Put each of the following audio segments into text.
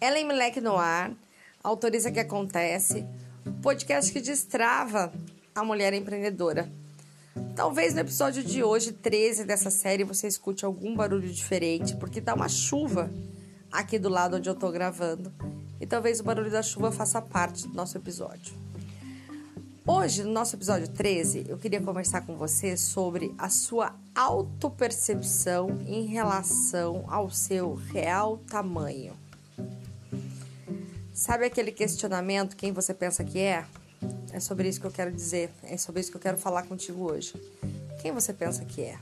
Ellen Moleque no ar, autoriza que acontece, podcast que destrava a mulher empreendedora. Talvez no episódio de hoje, 13 dessa série, você escute algum barulho diferente, porque tá uma chuva aqui do lado onde eu tô gravando. E talvez o barulho da chuva faça parte do nosso episódio. Hoje, no nosso episódio 13, eu queria conversar com você sobre a sua autopercepção em relação ao seu real tamanho. Sabe aquele questionamento, quem você pensa que é? É sobre isso que eu quero dizer, é sobre isso que eu quero falar contigo hoje. Quem você pensa que é?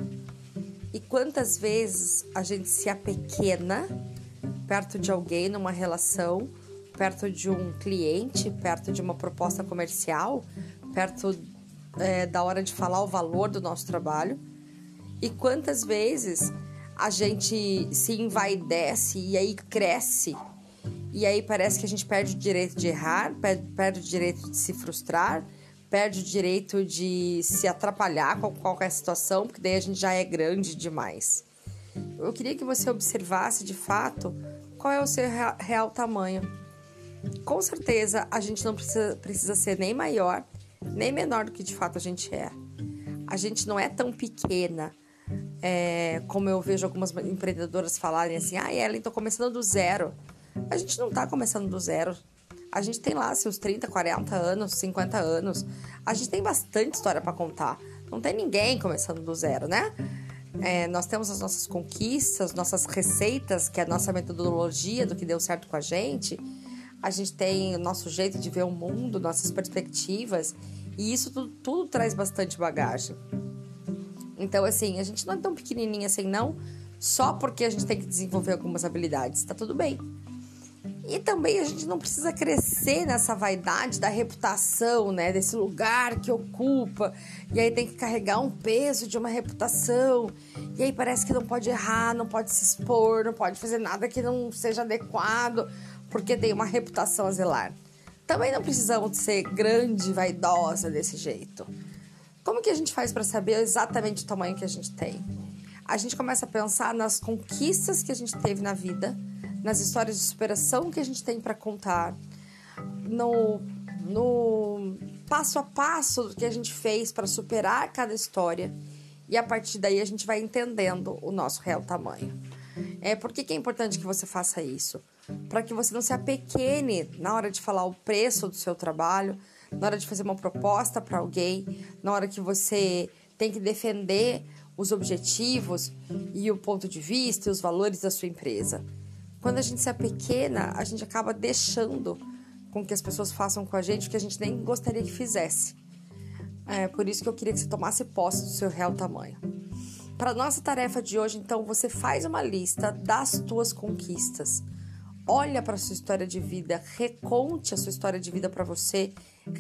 E quantas vezes a gente se apequena perto de alguém numa relação, perto de um cliente, perto de uma proposta comercial, perto é, da hora de falar o valor do nosso trabalho. E quantas vezes a gente se envaidece e aí cresce e aí parece que a gente perde o direito de errar, perde, perde o direito de se frustrar, perde o direito de se atrapalhar com qualquer situação, porque daí a gente já é grande demais. Eu queria que você observasse de fato qual é o seu real tamanho. Com certeza a gente não precisa, precisa ser nem maior, nem menor do que de fato a gente é. A gente não é tão pequena. É, como eu vejo algumas empreendedoras falarem assim, ah, Ellen, tô começando do zero. A gente não está começando do zero. A gente tem lá seus 30, 40 anos, 50 anos. A gente tem bastante história para contar. Não tem ninguém começando do zero, né? É, nós temos as nossas conquistas, nossas receitas, que é a nossa metodologia do que deu certo com a gente. A gente tem o nosso jeito de ver o mundo, nossas perspectivas. E isso tudo, tudo traz bastante bagagem. Então, assim, a gente não é tão pequenininha assim, não, só porque a gente tem que desenvolver algumas habilidades. Tá tudo bem. E também a gente não precisa crescer nessa vaidade da reputação, né? Desse lugar que ocupa. E aí tem que carregar um peso de uma reputação. E aí parece que não pode errar, não pode se expor, não pode fazer nada que não seja adequado, porque tem uma reputação a zelar. Também não precisamos ser grande, vaidosa desse jeito. Como que a gente faz para saber exatamente o tamanho que a gente tem? A gente começa a pensar nas conquistas que a gente teve na vida nas histórias de superação que a gente tem para contar, no, no passo a passo que a gente fez para superar cada história. E a partir daí a gente vai entendendo o nosso real tamanho. É, por que, que é importante que você faça isso? Para que você não se apequene na hora de falar o preço do seu trabalho, na hora de fazer uma proposta para alguém, na hora que você tem que defender os objetivos e o ponto de vista e os valores da sua empresa. Quando a gente se apequena, a gente acaba deixando com que as pessoas façam com a gente o que a gente nem gostaria que fizesse. É por isso que eu queria que você tomasse posse do seu real tamanho. Para nossa tarefa de hoje, então, você faz uma lista das tuas conquistas. Olha para sua história de vida, reconte a sua história de vida para você,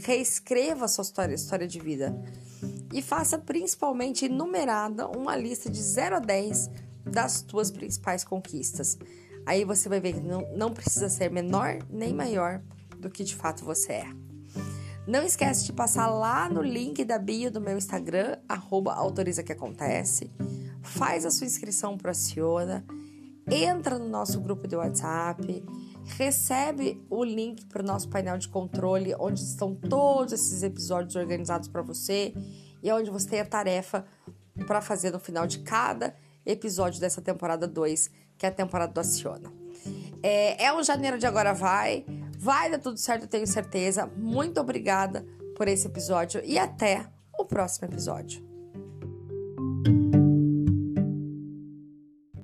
reescreva a sua história, história de vida e faça principalmente enumerada uma lista de 0 a 10 das tuas principais conquistas. Aí você vai ver que não, não precisa ser menor nem maior do que de fato você é. Não esquece de passar lá no link da bio do meu Instagram, arroba autoriza que acontece. Faz a sua inscrição para a Ciona, entra no nosso grupo de WhatsApp, recebe o link para o nosso painel de controle, onde estão todos esses episódios organizados para você e onde você tem a tarefa para fazer no final de cada episódio dessa temporada 2 que é a temporada do Aciona. É, é o janeiro de agora vai. Vai dar tudo certo, eu tenho certeza. Muito obrigada por esse episódio e até o próximo episódio.